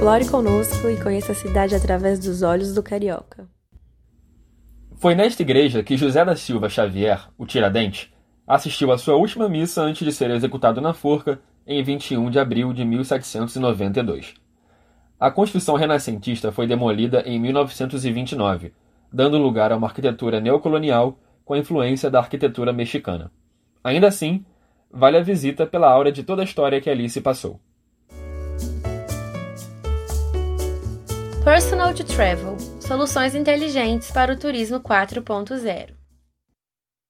Explore conosco e conheça a cidade através dos olhos do carioca. Foi nesta igreja que José da Silva Xavier, o Tiradentes, assistiu à sua última missa antes de ser executado na forca em 21 de abril de 1792. A construção renascentista foi demolida em 1929, dando lugar a uma arquitetura neocolonial com a influência da arquitetura mexicana. Ainda assim, vale a visita pela aura de toda a história que ali se passou. Personal to Travel Soluções inteligentes para o turismo 4.0